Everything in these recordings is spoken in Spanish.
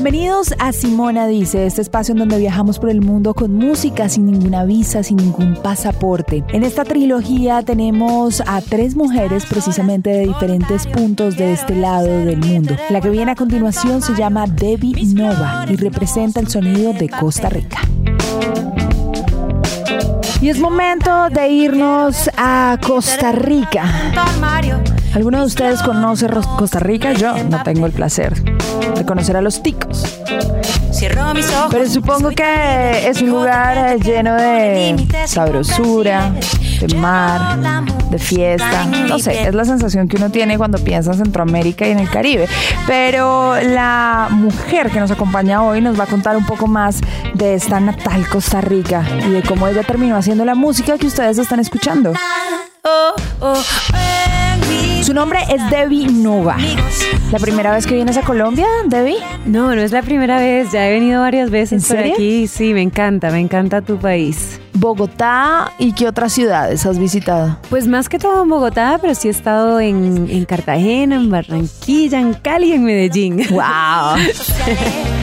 Bienvenidos a Simona Dice, este espacio en donde viajamos por el mundo con música sin ninguna visa, sin ningún pasaporte. En esta trilogía tenemos a tres mujeres precisamente de diferentes puntos de este lado del mundo. La que viene a continuación se llama Debbie Nova y representa el sonido de Costa Rica. Y es momento de irnos a Costa Rica. ¿Alguno de ustedes conoce Costa Rica? Yo no tengo el placer de conocer a los ticos. Pero supongo que es un lugar lleno de sabrosura, de mar, de fiesta. No sé, es la sensación que uno tiene cuando piensa en Centroamérica y en el Caribe. Pero la mujer que nos acompaña hoy nos va a contar un poco más de esta natal Costa Rica y de cómo ella terminó haciendo la música que ustedes están escuchando. Oh, oh, su nombre es Debbie Nova. ¿La primera vez que vienes a Colombia, Debbie? No, no es la primera vez, ya he venido varias veces por aquí. Sí, me encanta, me encanta tu país. Bogotá y qué otras ciudades has visitado? Pues más que todo en Bogotá, pero sí he estado en, en Cartagena, en Barranquilla, en Cali en Medellín. ¡Wow!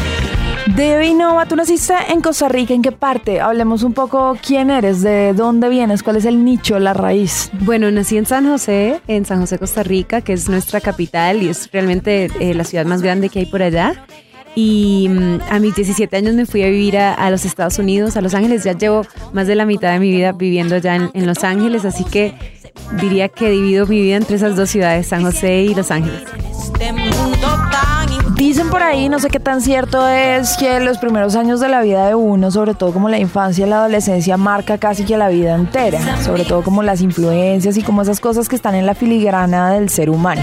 Debbie Nova, tú naciste en Costa Rica, ¿en qué parte? Hablemos un poco quién eres, de dónde vienes, cuál es el nicho, la raíz. Bueno, nací en San José, en San José, Costa Rica, que es nuestra capital y es realmente eh, la ciudad más grande que hay por allá. Y mm, a mis 17 años me fui a vivir a, los Estados Unidos, a Los Ángeles. Ya llevo más de la mitad de mi vida viviendo ya en, en Los Ángeles, así que diría que divido mi vida entre esas dos ciudades, San José y Los Ángeles. Dicen por ahí, no sé qué tan cierto es, que los primeros años de la vida de uno, sobre todo como la infancia y la adolescencia, marca casi que la vida entera, sobre todo como las influencias y como esas cosas que están en la filigrana del ser humano.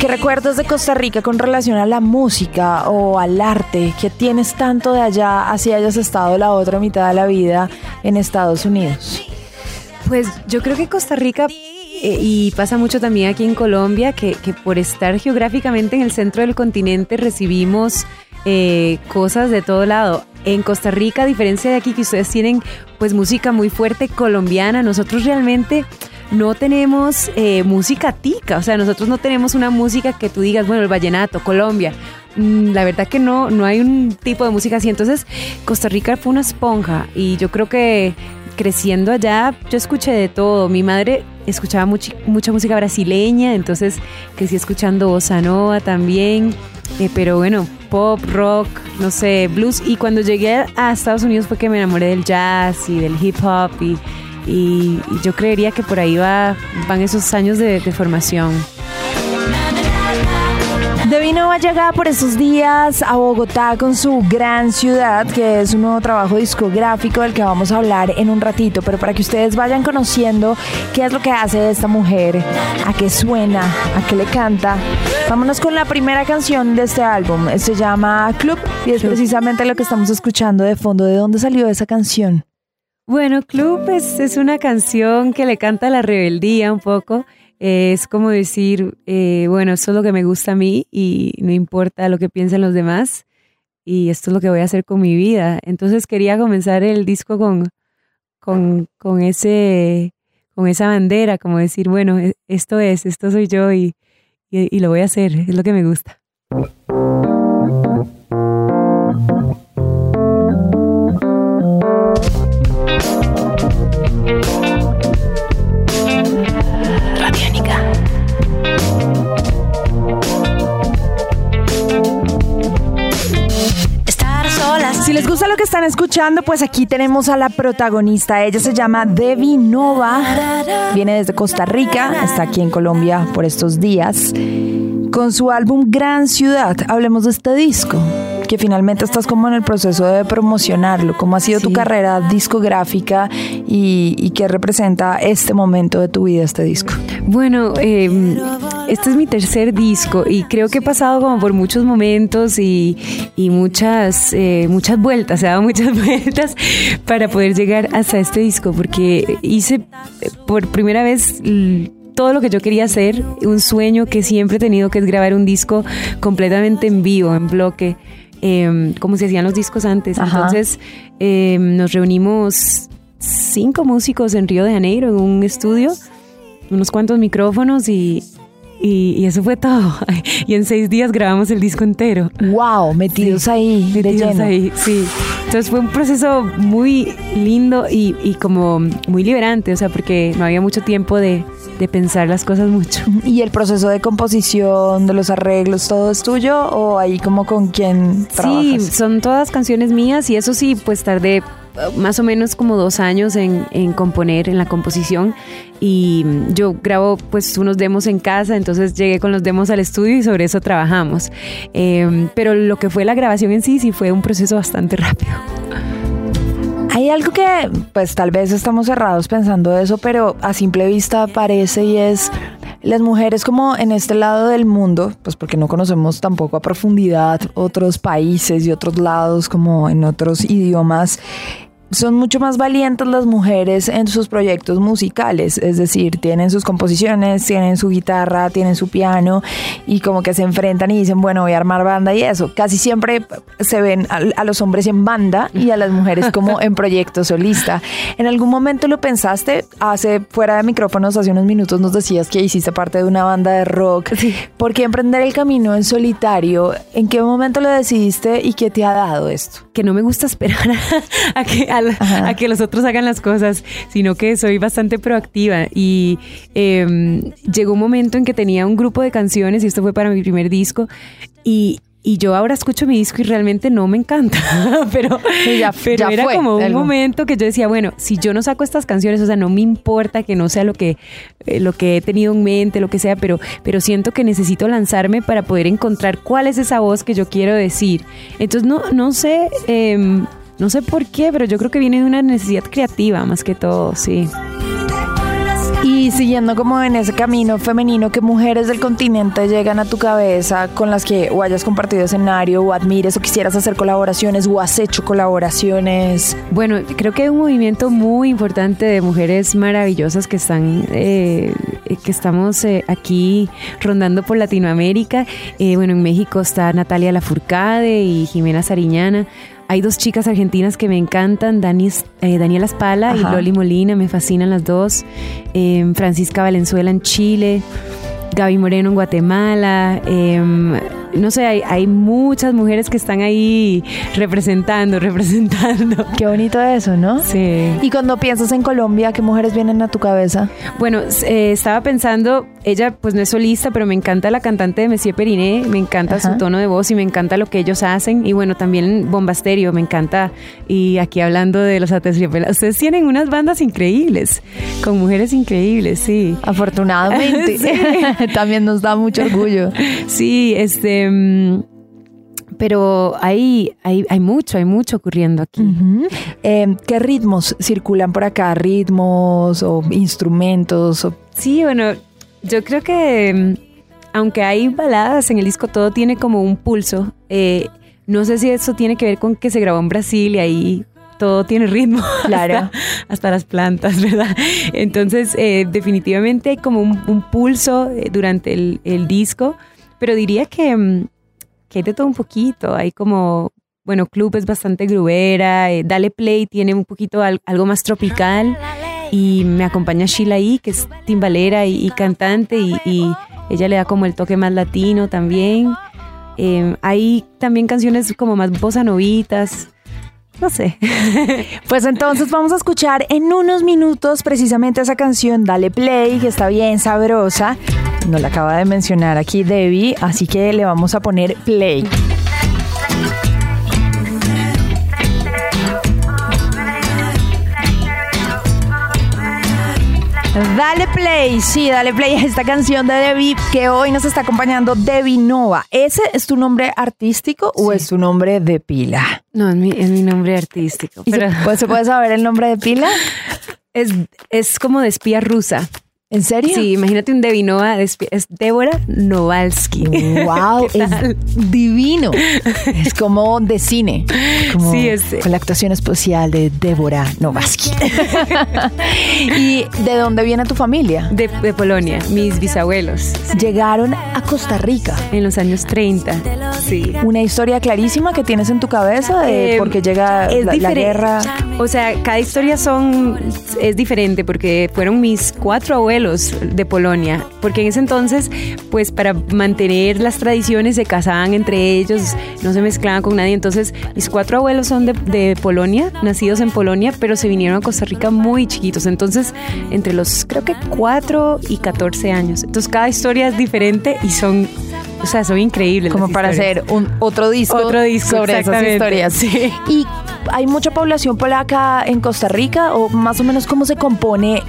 ¿Qué recuerdas de Costa Rica con relación a la música o al arte? ¿Qué tienes tanto de allá así hayas estado la otra mitad de la vida en Estados Unidos? Pues yo creo que Costa Rica eh, y pasa mucho también aquí en Colombia que, por estar geográficamente en el centro del continente recibimos eh, cosas de todo lado. En Costa Rica, a diferencia de aquí que ustedes tienen pues música muy fuerte colombiana, nosotros realmente no tenemos eh, música tica, o sea, nosotros no tenemos una música que tú digas, bueno, el vallenato, Colombia. Mm, la verdad que no, no hay un tipo de música así. Entonces, Costa Rica fue una esponja y yo creo que creciendo allá, yo escuché de todo. Mi madre escuchaba mucha música brasileña, entonces crecí escuchando bossa nova también. Eh, pero bueno, pop, rock, no sé, blues. Y cuando llegué a Estados Unidos fue que me enamoré del jazz y del hip hop y, y, yo creería que por ahí va, van esos años de formación. Devino va llegada por estos días a Bogotá con su gran ciudad, que es un nuevo trabajo discográfico del que vamos a hablar en un ratito, pero para que ustedes vayan conociendo qué es lo que hace esta mujer, a qué suena, a qué le canta, vámonos con la primera canción de este álbum. Se llama Club y es precisamente lo que estamos escuchando de fondo. ¿De dónde salió esa canción? Bueno, Club es, es una canción que le canta la rebeldía un poco es como decir, eh, bueno, esto es lo que me gusta a mí y no importa lo que piensen los demás y esto es lo que voy a hacer con mi vida. Entonces quería comenzar el disco con, con, con ese, con esa bandera, como decir, bueno, e, esto es, esto soy yo y, y lo voy a hacer, es lo que me gusta. Están escuchando, pues aquí tenemos a la protagonista. Ella se llama Debbie Nova. Viene desde Costa Rica, está aquí en Colombia por estos días. Con su álbum Gran Ciudad, hablemos de este disco que finalmente estás como en el proceso de promocionarlo. ¿Cómo ha sido tu carrera discográfica y, qué representa este momento de tu vida, este disco? Bueno, em, este es mi tercer disco y creo que he pasado como por muchos momentos y, muchas, eh, muchas vueltas, he dado muchas vueltas para poder llegar hasta este disco porque hice por primera vez todo lo que yo quería hacer, un sueño que siempre he tenido, que es grabar un disco completamente en vivo, en bloque. em, como se hacían los discos antes. Entonces em, nos reunimos cinco músicos en Río de Janeiro en un estudio, unos cuantos micrófonos y, y, eso fue todo. Y en seis días grabamos el disco entero. ¡Wow! Metidos ahí, metidos ahí, sí. Entonces fue un proceso muy lindo y, y, como muy liberante, o sea, porque no había mucho tiempo de, de, pensar las cosas mucho. ¿Y el proceso de composición, de los arreglos, todo es tuyo o ahí como con quién trabajas? Sí, son todas canciones mías y eso sí, pues tardé más o menos como dos años en, en, componer, en la composición y yo grabo pues unos demos en casa, entonces llegué con los demos al estudio y sobre eso trabajamos. Em, pero lo que fue la grabación en sí sí fue un proceso bastante rápido. Hay algo que pues tal vez estamos cerrados pensando eso, pero a simple vista parece y es las mujeres como en este lado del mundo, pues porque no conocemos tampoco a profundidad otros países y otros lados como en otros idiomas, son mucho más valientes las mujeres en sus proyectos musicales, es decir, tienen sus composiciones, tienen su guitarra, tienen su piano y como que se enfrentan y dicen, bueno, voy a armar banda y eso. Casi siempre se ven a, los hombres en banda y a las mujeres como en proyecto solista. ¿En algún momento lo pensaste? Hace fuera de micrófonos, hace unos minutos nos decías que hiciste parte de una banda de rock. ¿Por qué emprender el camino en solitario? ¿En qué momento lo decidiste y qué te ha dado esto? Que no me gusta esperar a que a, que los otros hagan las cosas, sino que soy bastante proactiva. Y em, llegó un momento en que tenía un grupo de canciones, y esto fue para mi primer disco, y, y yo ahora escucho mi disco y realmente no me encanta, pero, ya, pero era como un momento que yo decía, bueno, si yo no saco estas canciones, o sea, no me importa que no sea lo que, eh, lo que he tenido en mente, lo que sea, pero, pero siento que necesito lanzarme para poder encontrar cuál es esa voz que yo quiero decir. Entonces, no, no sé... Eh, no sé por qué, pero yo creo que viene de una necesidad creativa más que todo, sí. Y siguiendo como en ese camino femenino, ¿qué mujeres del continente llegan a tu cabeza con las que o hayas compartido escenario o admires o quisieras hacer colaboraciones o has hecho colaboraciones? Bueno, creo que hay un movimiento muy importante de mujeres maravillosas que están, eh, que estamos eh, aquí rondando por Latinoamérica. Eh, bueno, en México está Natalia Lafourcade y Jimena Sariñana hay dos chicas argentinas que me encantan, eh, Daniela Spala y Loli Molina, me fascinan las dos. Em, Francisca Valenzuela en Chile, Gaby Moreno en Guatemala. Em, no sé, hay, muchas mujeres que están ahí representando, representando. Qué bonito eso, ¿no? Sí. Y cuando piensas en Colombia, ¿qué mujeres vienen a tu cabeza? Bueno, eh, estaba pensando, ella pues no es solista, pero me encanta la cantante de Messier Periné, me encanta su tono de voz y me encanta lo que ellos hacen. Y bueno, también Bombasterio, me encanta. Y aquí hablando de los Aterciopelados, ustedes tienen unas bandas increíbles, con mujeres increíbles, sí. Afortunadamente. también nos da mucho orgullo. Sí, este Em, pero hay, hay, hay, mucho, hay mucho ocurriendo aquí. Em, ¿Qué ritmos circulan por acá? ¿Ritmos o instrumentos? Sí, bueno, yo creo que em, aunque hay baladas en el disco, todo tiene como un pulso. Eh, no sé si eso tiene que ver con que se grabó en Brasil y ahí todo tiene ritmo. Claro. Hasta, las plantas, ¿verdad? Entonces, eh, definitivamente hay como un, pulso eh, durante el, el disco pero diría que, mm, que hay de todo un poquito. Hay como, bueno, Club es bastante grubera, eh, Dale Play tiene un poquito algo más tropical y me acompaña Sheila E, que es timbalera y, cantante y, ella le da como el toque más latino también. Hay también canciones como más bossa novitas. No sé. Pues entonces vamos a escuchar en unos minutos precisamente esa canción Dale Play, que está bien sabrosa. Nos la acaba de mencionar aquí Debbie, así que le vamos a poner play. Dale play, sí, dale play a esta canción de Debbie que hoy nos está acompañando Debbie Nova. ¿Ese es tu nombre artístico o es tu nombre de pila? No, es mi, es mi nombre artístico. Pero... ¿Se, puede, saber el nombre de pila? Es, es como de espía rusa. ¿En serio? Sí, imagínate un Devinova, es Débora Novalsky. ¡Wow! es divino. Es como de cine. como Sí, es- con la actuación especial de Débora Novaski. ¿Y de dónde viene tu familia? De, de Polonia, mis bisabuelos, Llegaron a Costa Rica. en los años 30. Sí. Una historia clarísima que tienes en tu cabeza de Eh, por qué llega la, la guerra. O sea, cada historia son es diferente porque fueron mis cuatro abuelos de Polonia, porque en ese entonces, pues para mantener las tradiciones se casaban entre ellos, no se mezclaban con nadie. Entonces, mis cuatro abuelos son de, de Polonia, nacidos en Polonia, pero se vinieron a Costa Rica muy chiquitos. Entonces, entre los creo que 4 y 14 años. Entonces, cada historia es diferente y son, o sea, son increíbles. Como para historias. hacer un otro disco, Otro disco, sobre esas historias. Sí. Y hay mucha población polaca en Costa Rica, o más o menos cómo se compone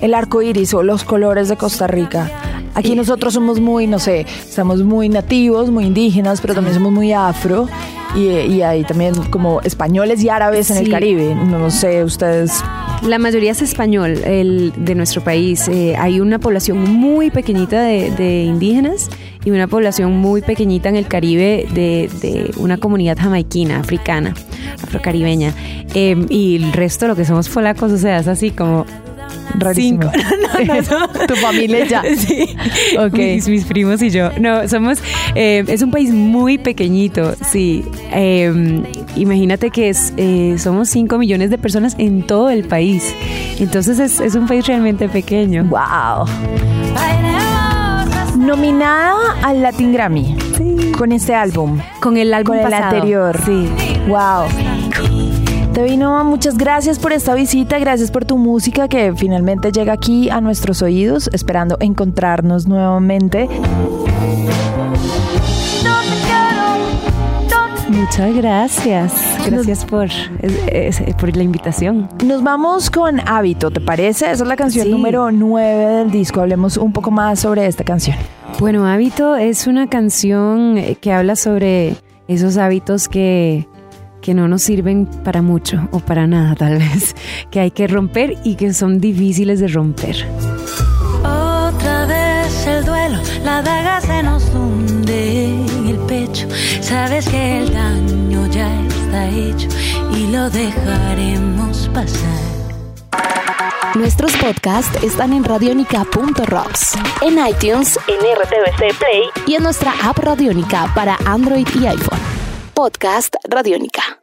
el- arco iris o los colores de Costa Rica. Aquí nosotros somos muy, no sé, estamos muy nativos, muy indígenas, pero también somos muy afro. Y, y hay también como españoles y árabes en el. Caribe. No sé, ustedes. La mayoría es español el, de nuestro país. Eh, hay una población muy pequeñita de, de indígenas y una población muy pequeñita en el Caribe de, de una comunidad jamaiquina, africana, afrocaribeña. Eh, y el resto, lo que somos polacos, o sea, es así como Rarísimo. Cinco. No, no, no. Tu familia ya. Sí. Ok. Mis, mis primos y yo. No, somos. eh, es un país muy pequeñito, sí. Eh, imagínate que es, eh, somos 5 millones de personas en todo el país. Entonces es, es un país realmente pequeño. ¡Wow! Nominada al Latin Grammy con este álbum. Con el álbum Con el pasado. anterior. Sí. Wow. Tevino, muchas gracias por esta visita, gracias por tu música que finalmente llega aquí a nuestros oídos, esperando encontrarnos nuevamente. Muchas gracias. Gracias por, es- es- por la invitación. Nos vamos con Hábito, ¿te parece? Esa es la canción Sí. número 9 del disco. Hablemos un poco más sobre esta canción. Bueno, Hábito es una canción eh, que habla sobre esos hábitos que, que no nos sirven para mucho o para nada tal vez, que hay que romper y que son difíciles de romper. Otra vez el duelo, la daga se nos hunde en el pecho. Sabes que el daño ya está hecho y lo dejaremos pasar. Nuestros podcasts están en radionica.rocks, en iTunes, en RTVC Play y en nuestra app Radionica para Android y iPhone. Podcast Radionica.